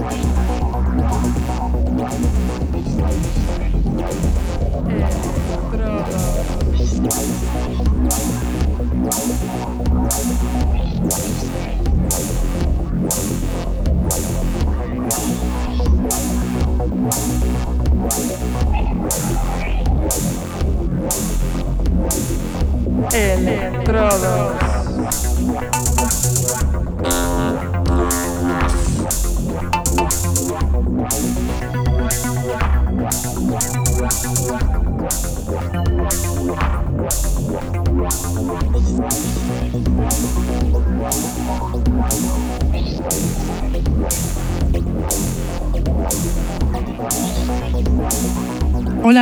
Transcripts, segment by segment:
Estrada. Electrodos.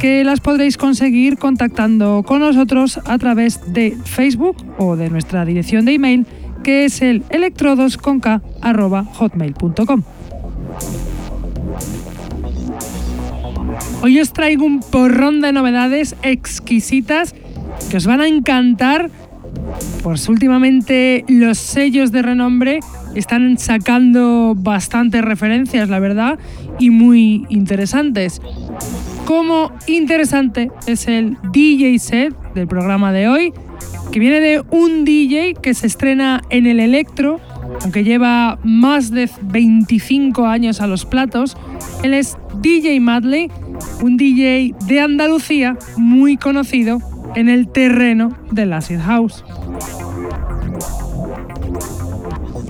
que las podréis conseguir contactando con nosotros a través de Facebook o de nuestra dirección de email que es el electrodosconk.hotmail.com. Hoy os traigo un porrón de novedades exquisitas que os van a encantar, pues últimamente los sellos de renombre están sacando bastantes referencias, la verdad, y muy interesantes como interesante es el DJ set del programa de hoy, que viene de un DJ que se estrena en el electro, aunque lleva más de 25 años a los platos. Él es DJ Madley, un DJ de Andalucía muy conocido en el terreno del acid house.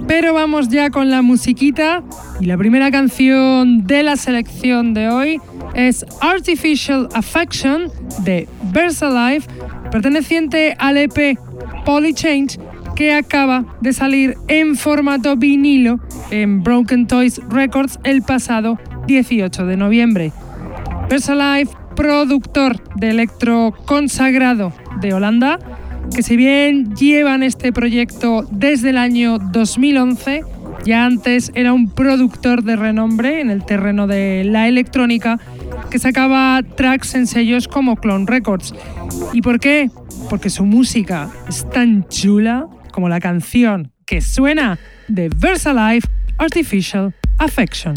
Pero vamos ya con la musiquita y la primera canción de la selección de hoy es Artificial Affection de Versalife, perteneciente al EP Polychange que acaba de salir en formato vinilo en Broken Toys Records el pasado 18 de noviembre. Versalife, productor de electro consagrado de Holanda, que si bien llevan este proyecto desde el año 2011, ya antes era un productor de renombre en el terreno de la electrónica que sacaba tracks en sellos como Clone Records. ¿Y por qué? Porque su música es tan chula como la canción que suena de Versalife Artificial Affection.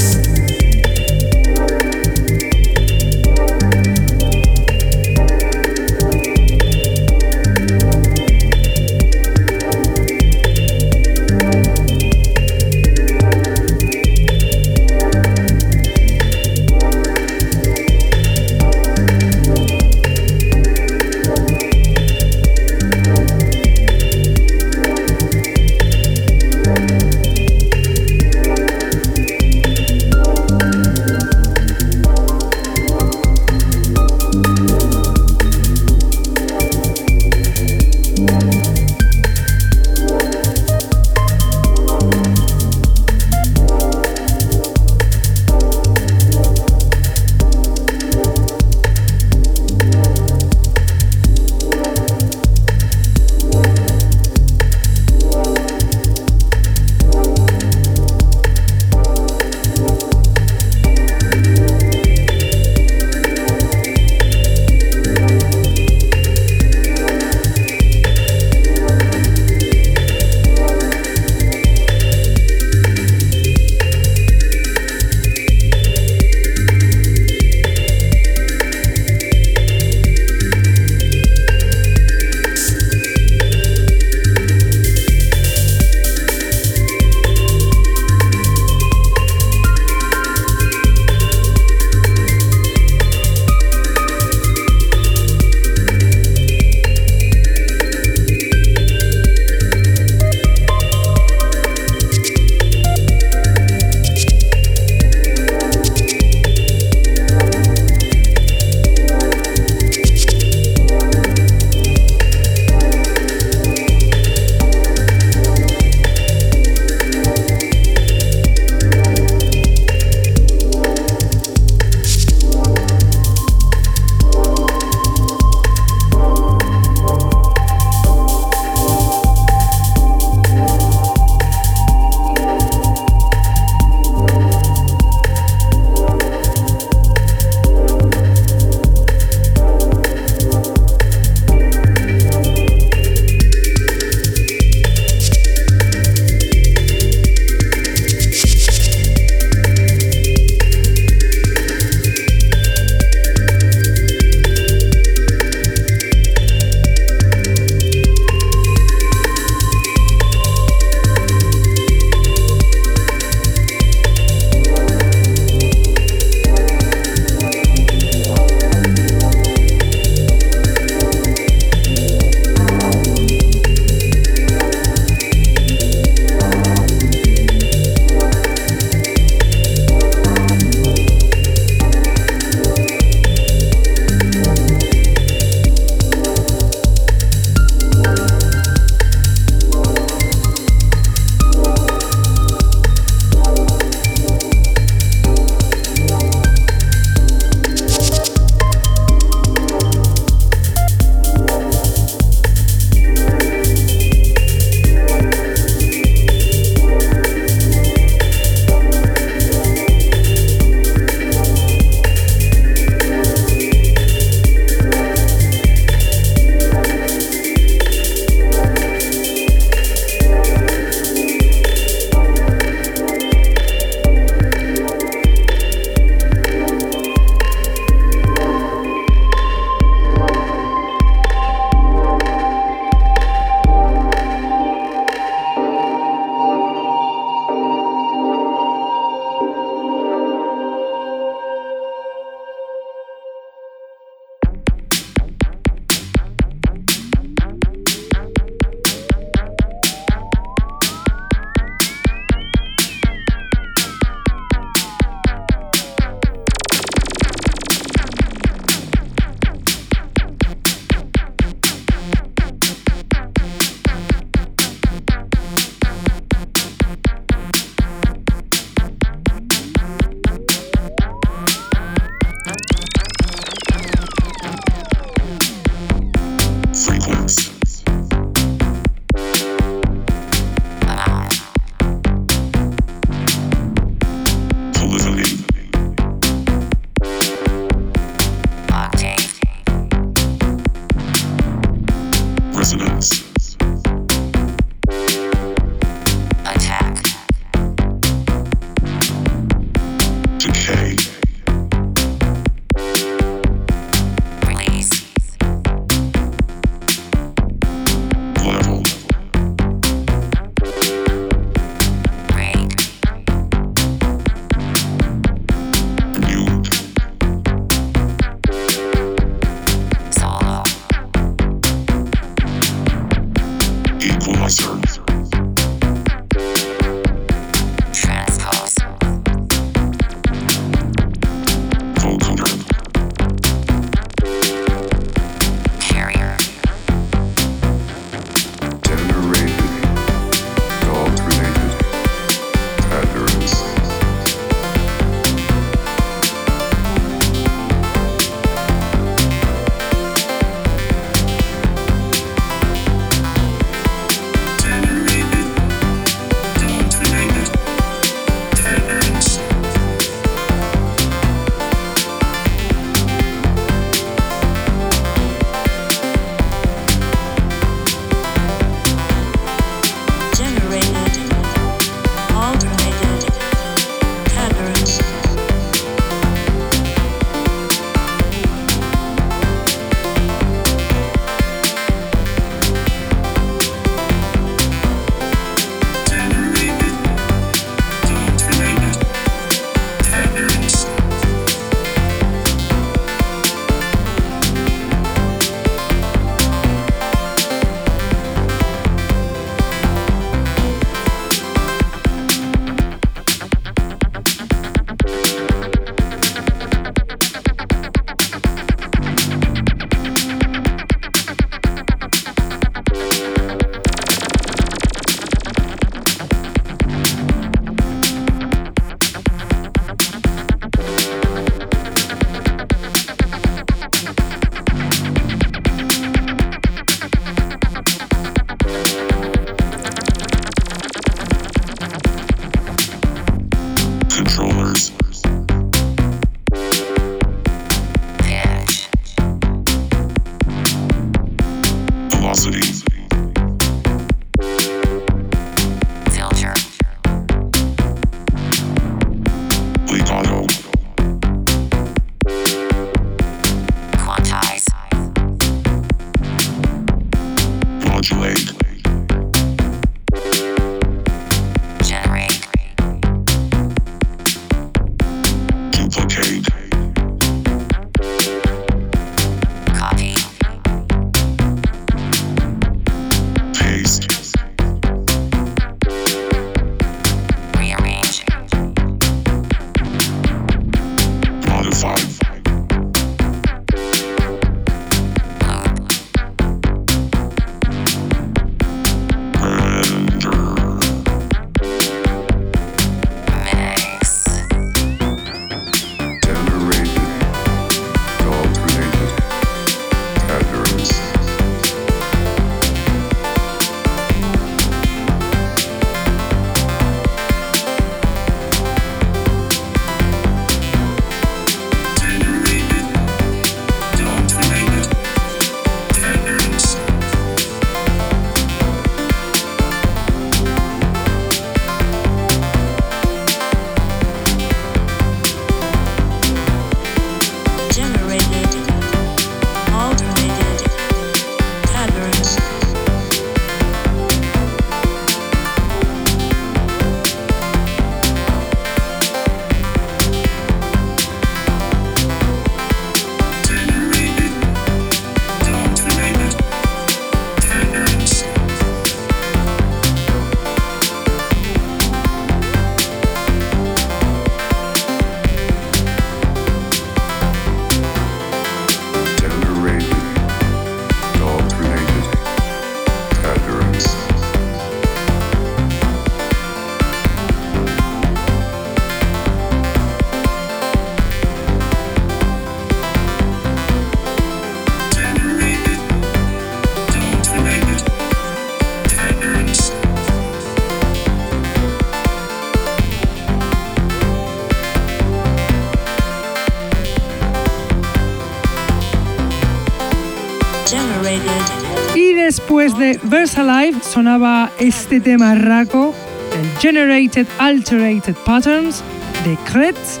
Después de Versalive sonaba este tema raco, el Generated Alterated Patterns de Kretz,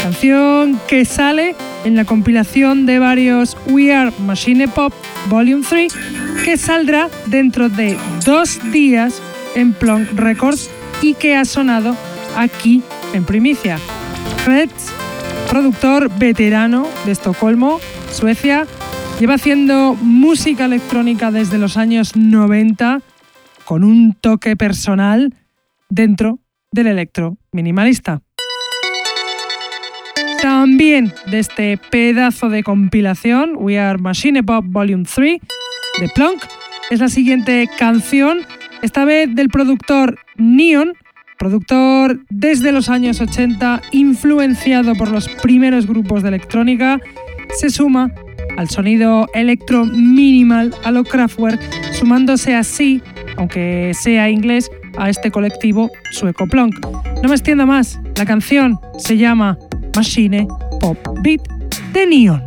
canción que sale en la compilación de varios We Are Machine Pop Volume 3, que saldrá dentro de dos días en Plonk Records y que ha sonado aquí en primicia. Kretz, productor veterano de Estocolmo, Suecia, Lleva haciendo música electrónica desde los años 90 con un toque personal dentro del electro minimalista. También de este pedazo de compilación, We Are Machine Pop Volume 3 de Plonk, es la siguiente canción, esta vez del productor Neon, productor desde los años 80, influenciado por los primeros grupos de electrónica, se suma al sonido electro minimal a lo Kraftwerk, sumándose así, aunque sea inglés, a este colectivo sueco Plonk. No me extiendo más, la canción se llama Machine Pop Beat de Neon.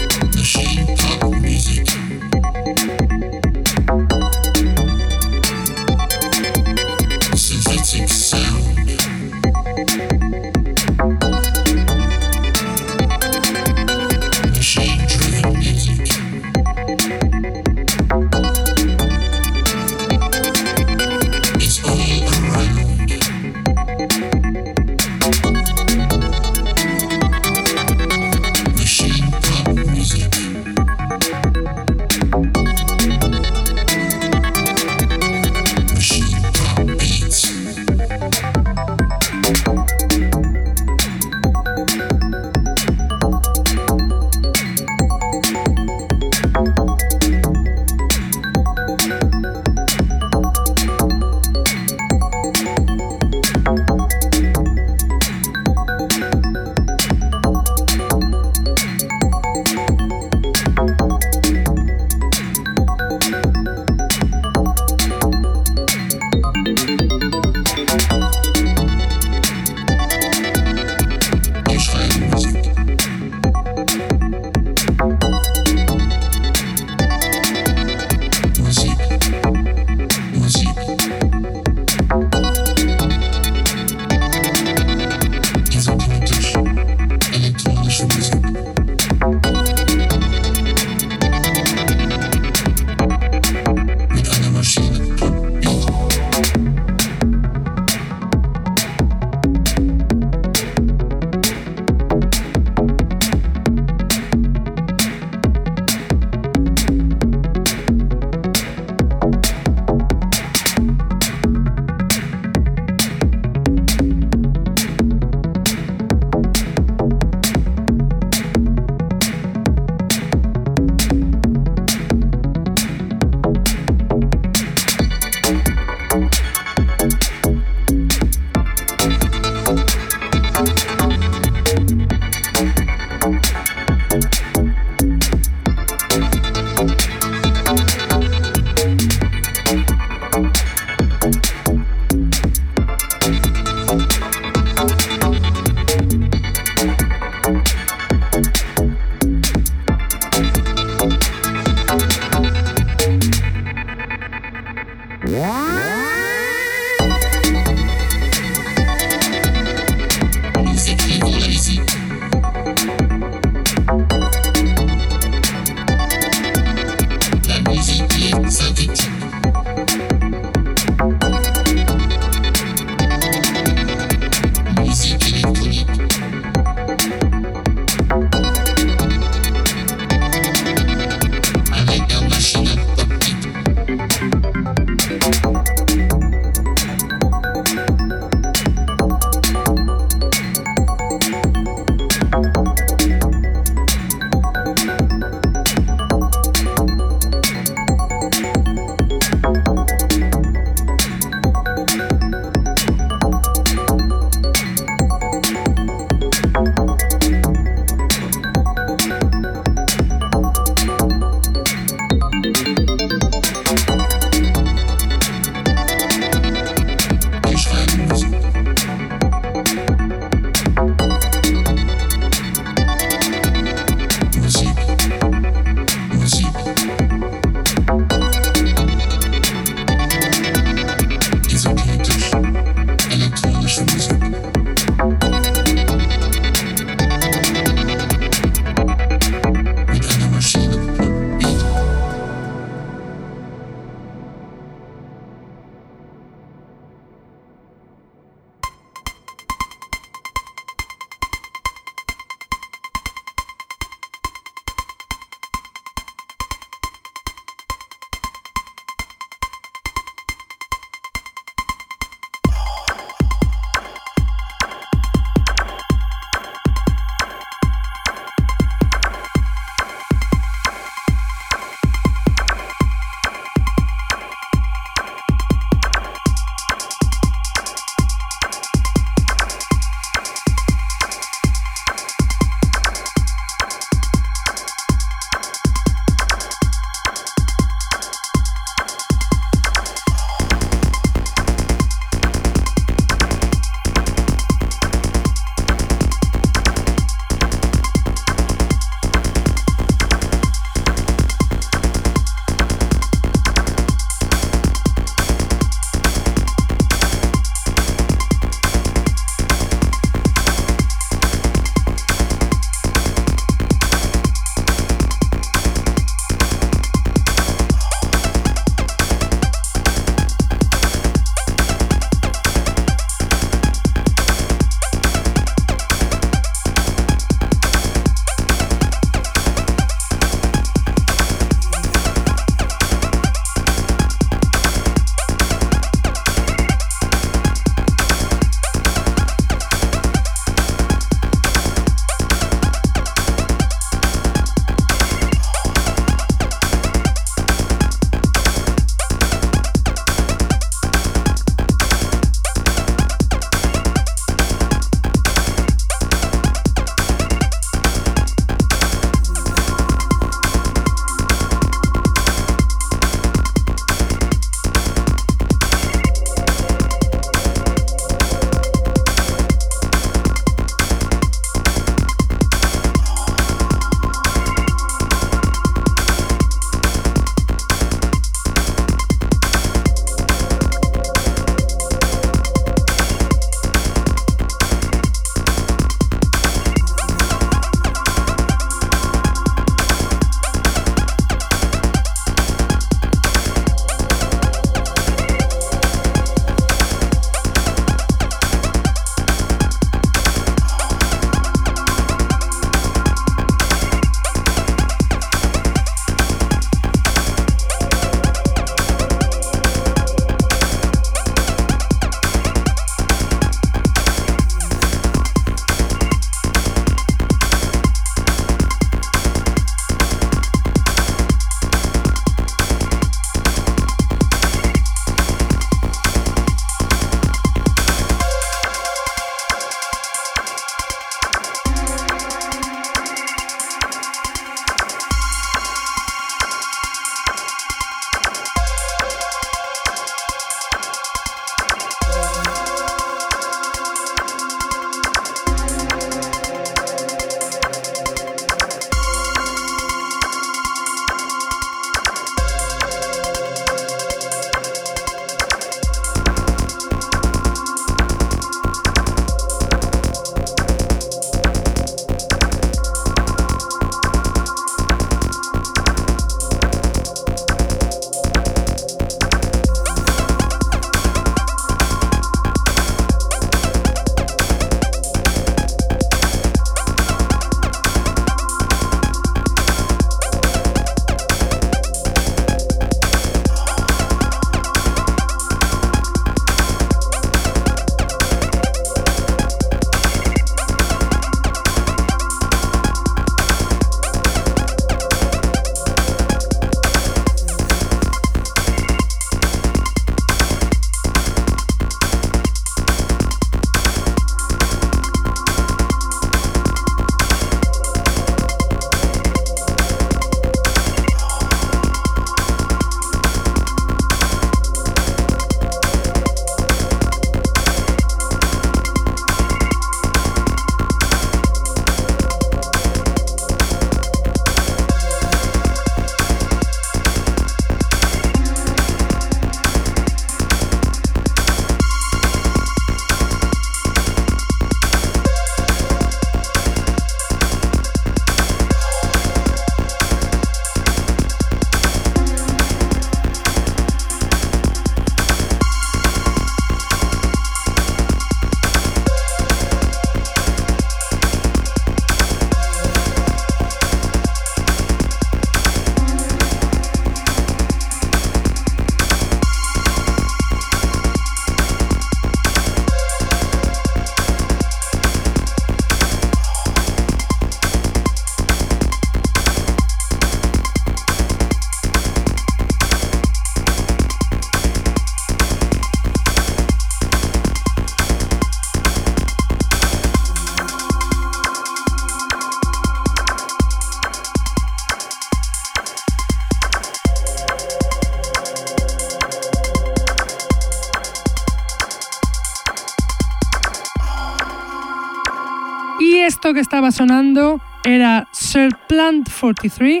Sonando era Sir Plant 43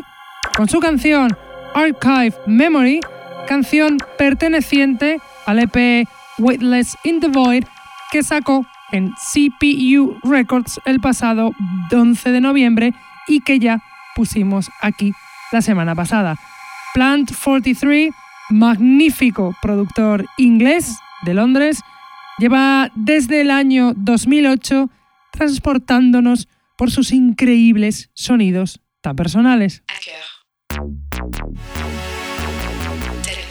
con su canción Archive Memory, canción perteneciente al EP Weightless in the Void que sacó en CPU Records el pasado 11 de noviembre y que ya pusimos aquí la semana pasada. Plant 43, magnífico productor inglés de Londres, lleva desde el año 2008 transportándonos por sus increíbles sonidos tan personales.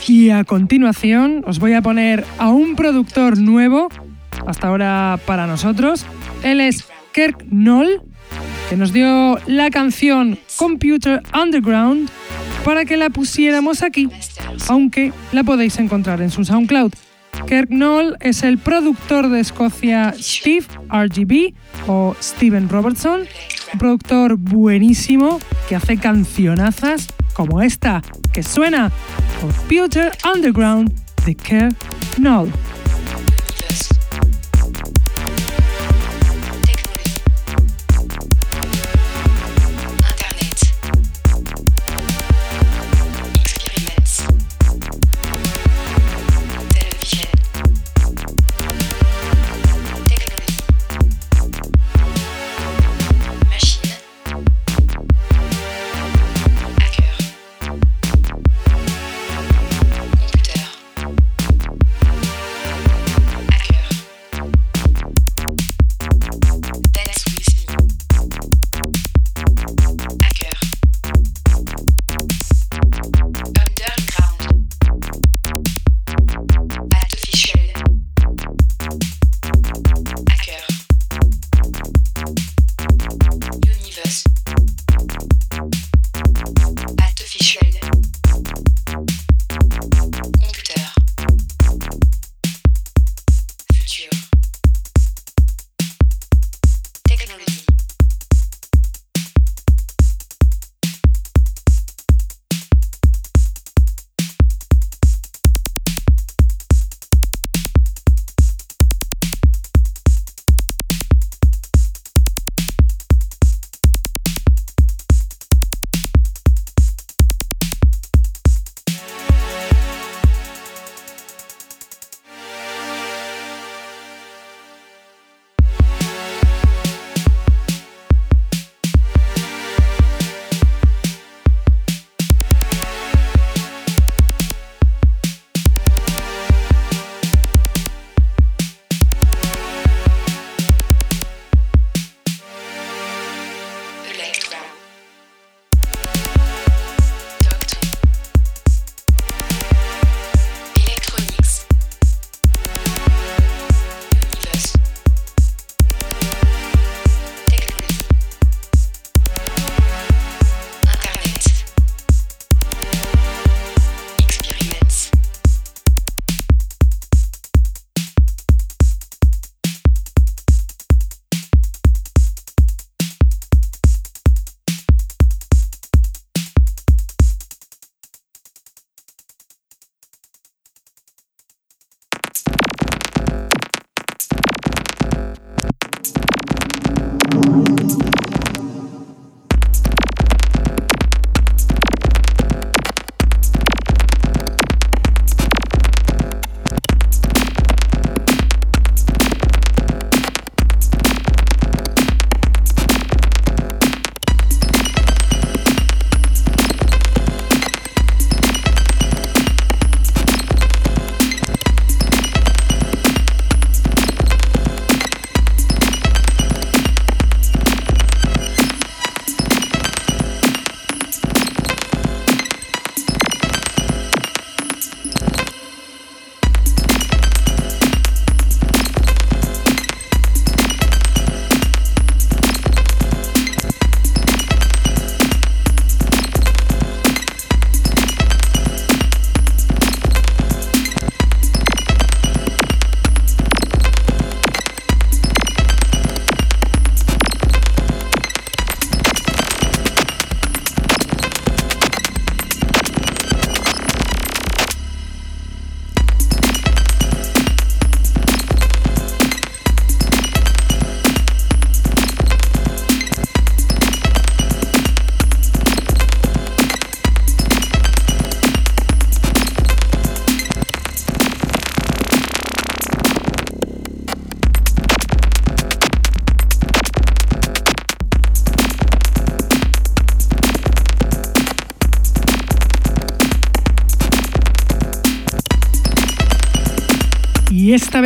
Y a continuación os voy a poner a un productor nuevo, hasta ahora para nosotros. Él es Kirk Knoll, que nos dio la canción Computer Underground para que la pusiéramos aquí, aunque la podéis encontrar en su SoundCloud. Kirk Knoll es el productor de Escocia Steve RGB o Steven Robertson, un productor buenísimo que hace cancionazas como esta que suena Computer Underground de Kirk Knoll.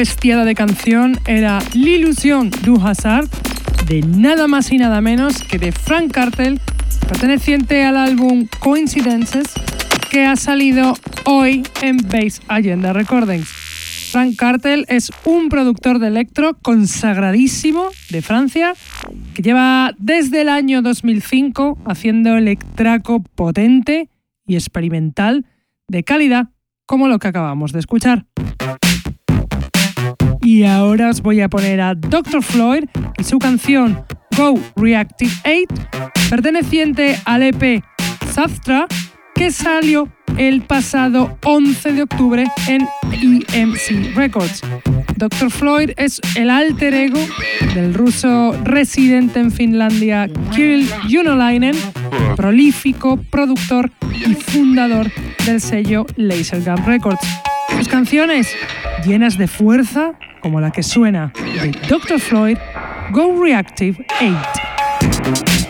Bestiada de canción era L'Illusion du Hasard de nada más y nada menos que de Frank Cartel, perteneciente al álbum Coincidences, que ha salido hoy en Base Agenda Recordings. Frank Cartel es un productor de electro consagradísimo de Francia que lleva desde el año 2005 haciendo electraco potente y experimental de calidad como lo que acabamos de escuchar. Y ahora os voy a poner a Dr. Floyd y su canción Go Reactive 8, perteneciente al EP Saftra, que salió el pasado 11 de octubre en EMC Records. Dr. Floyd es el alter ego del ruso residente en Finlandia Kirill Junolainen, prolífico productor y fundador del sello Lasergun Records. Sus canciones, llenas de fuerza, como la que suena de Dr. Floyd, Go Reactive 8.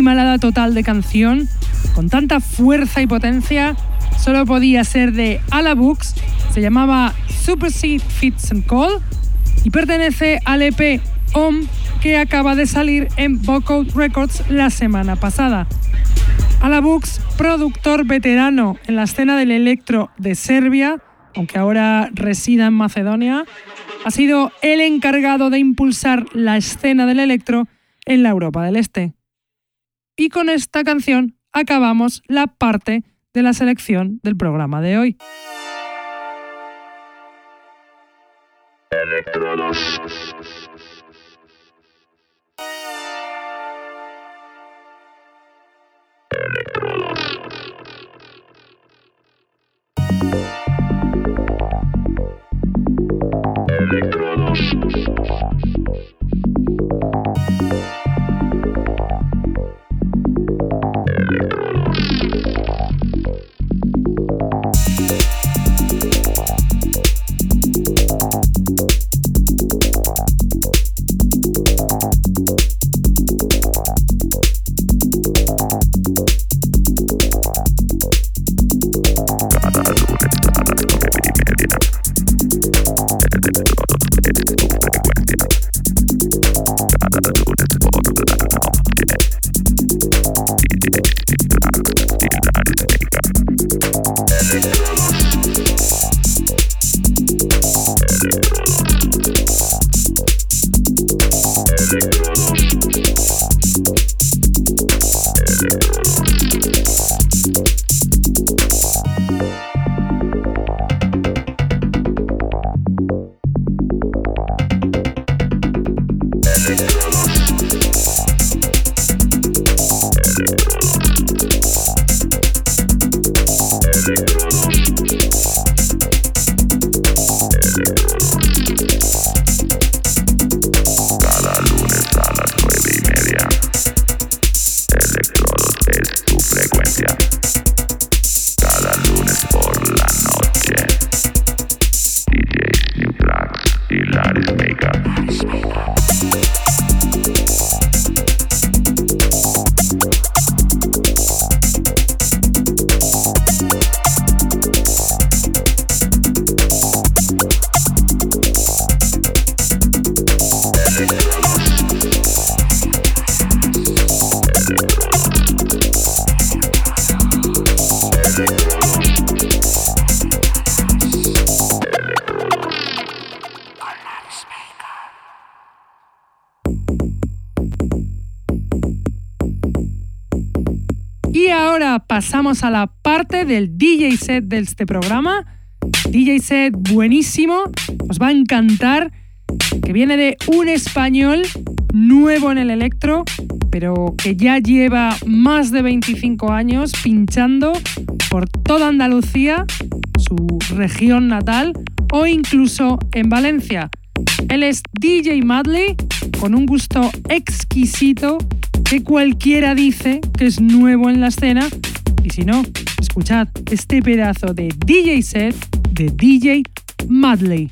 Animalada total de canción, con tanta fuerza y potencia, solo podía ser de Ala Books, se llamaba Super Seed Fits and Call y pertenece al EP OM que acaba de salir en Vocode Records la semana pasada. Ala Books, productor veterano en la escena del electro de Serbia, aunque ahora resida en Macedonia, ha sido el encargado de impulsar la escena del electro en la Europa del Este. Y con esta canción acabamos la parte de la selección del programa de hoy. Pasamos a la parte del DJ set de este programa. DJ set buenísimo, os va a encantar, que viene de un español nuevo en el electro, pero que ya lleva más de 25 años pinchando por toda Andalucía, su región natal, o incluso en Valencia. Él es DJ Madley, con un gusto exquisito que cualquiera dice que es nuevo en la escena y si no, escuchad este pedazo de DJ set de DJ Madley.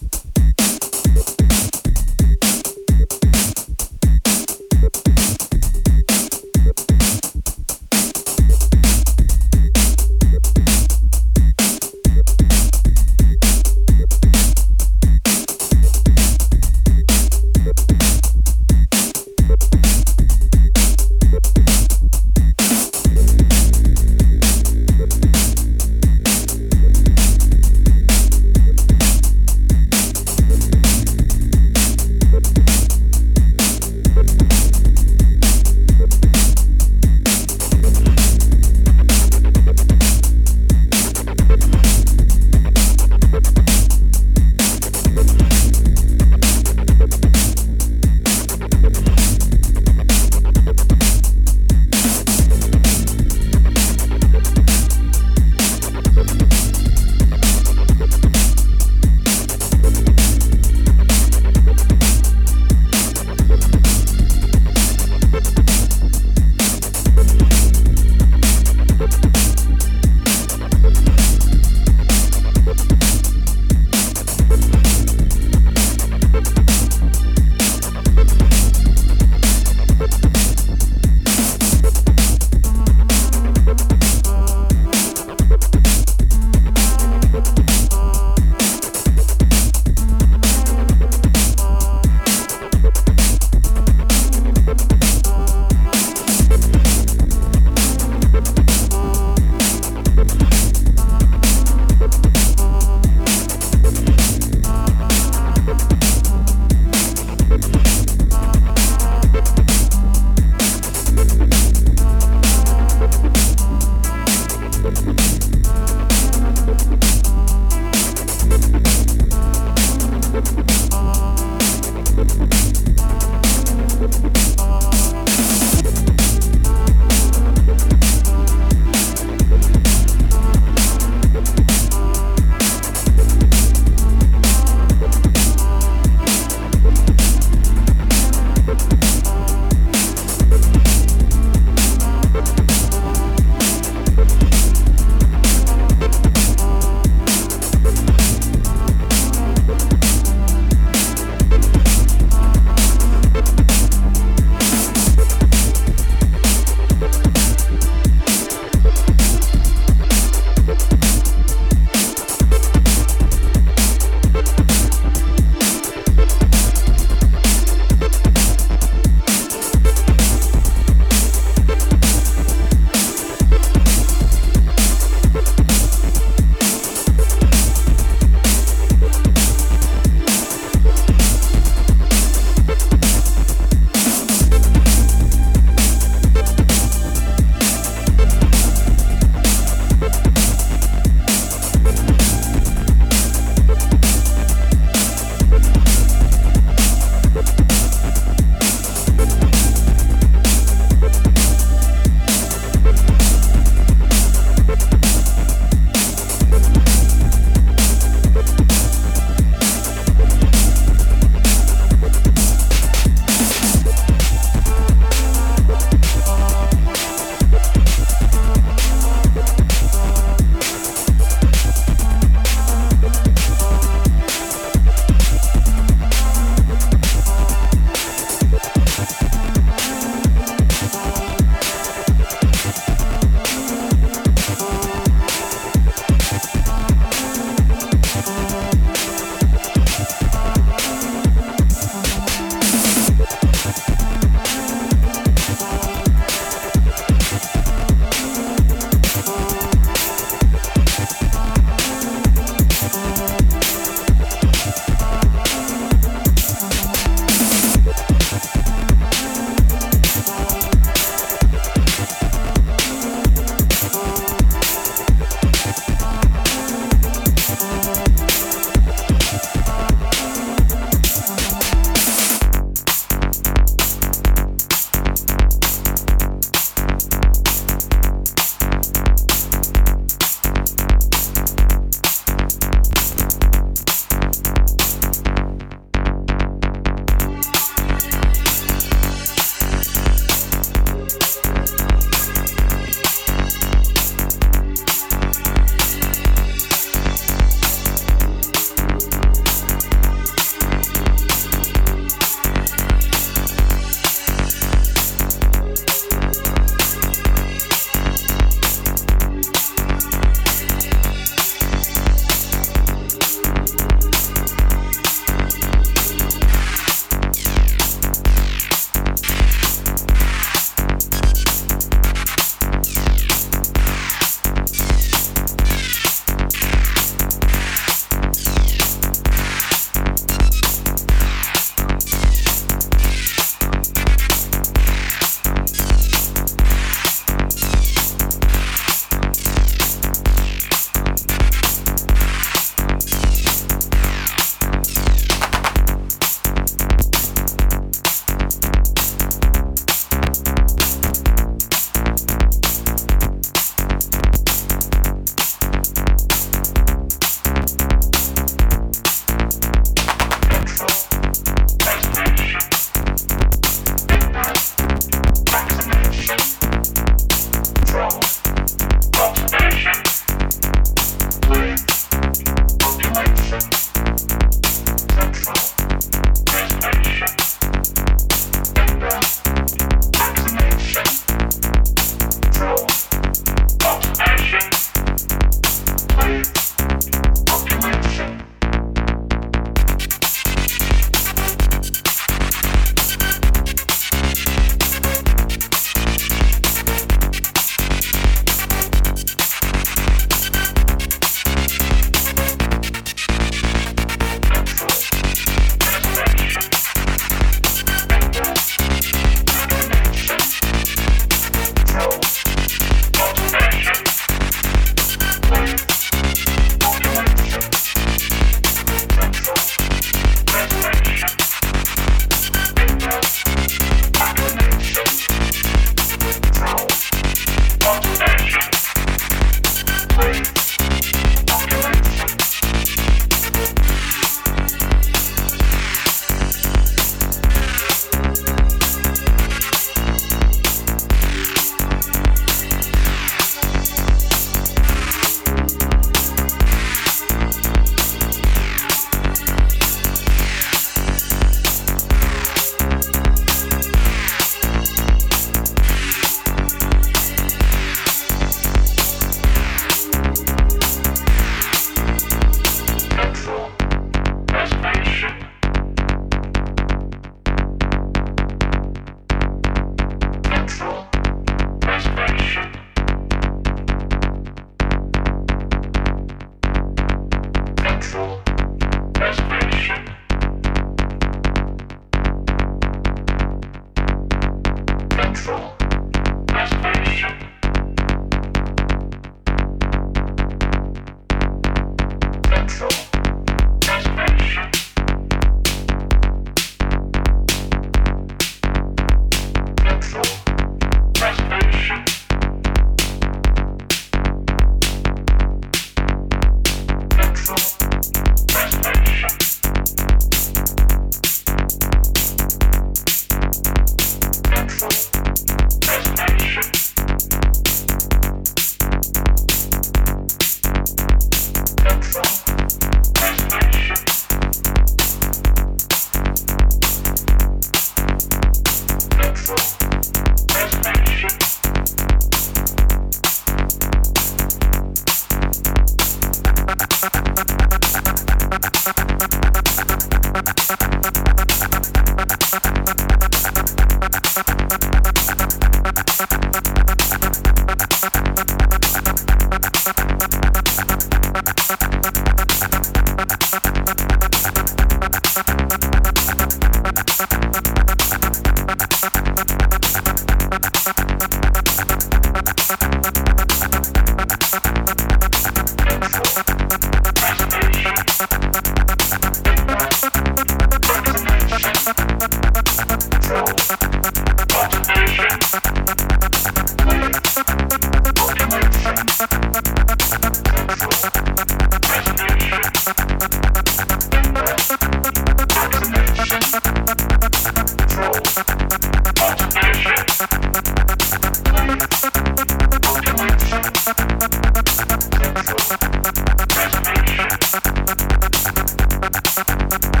Música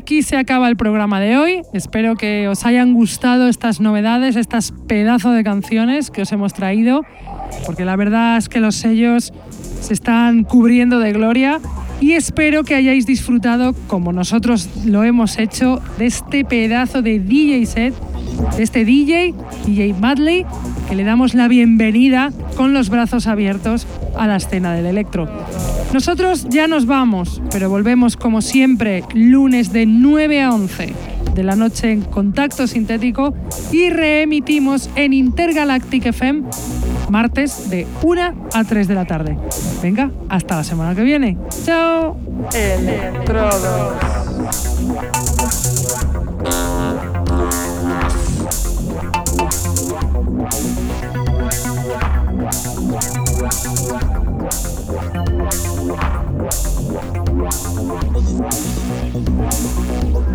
aquí se acaba el programa de hoy. Espero que os hayan gustado estas novedades, estas pedazos de canciones que os hemos traído, porque la verdad es que los sellos se están cubriendo de gloria y espero que hayáis disfrutado, como nosotros lo hemos hecho, de este pedazo de DJ set, de este DJ, DJ Madley, que le damos la bienvenida con los brazos abiertos a la escena del electro. Nosotros ya nos vamos, pero volvemos como siempre lunes de 9 a 11 de la noche en Contacto Sintético y reemitimos en Intergalactic FM martes de 1 a 3 de la tarde. Venga, hasta la semana que viene. ¡Chao! Electrodos.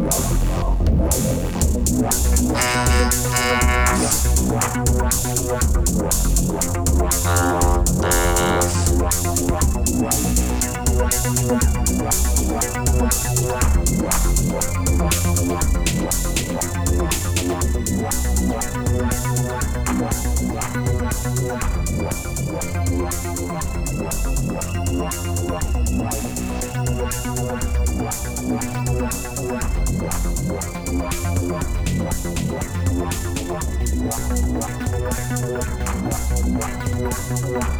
Wow. Thank.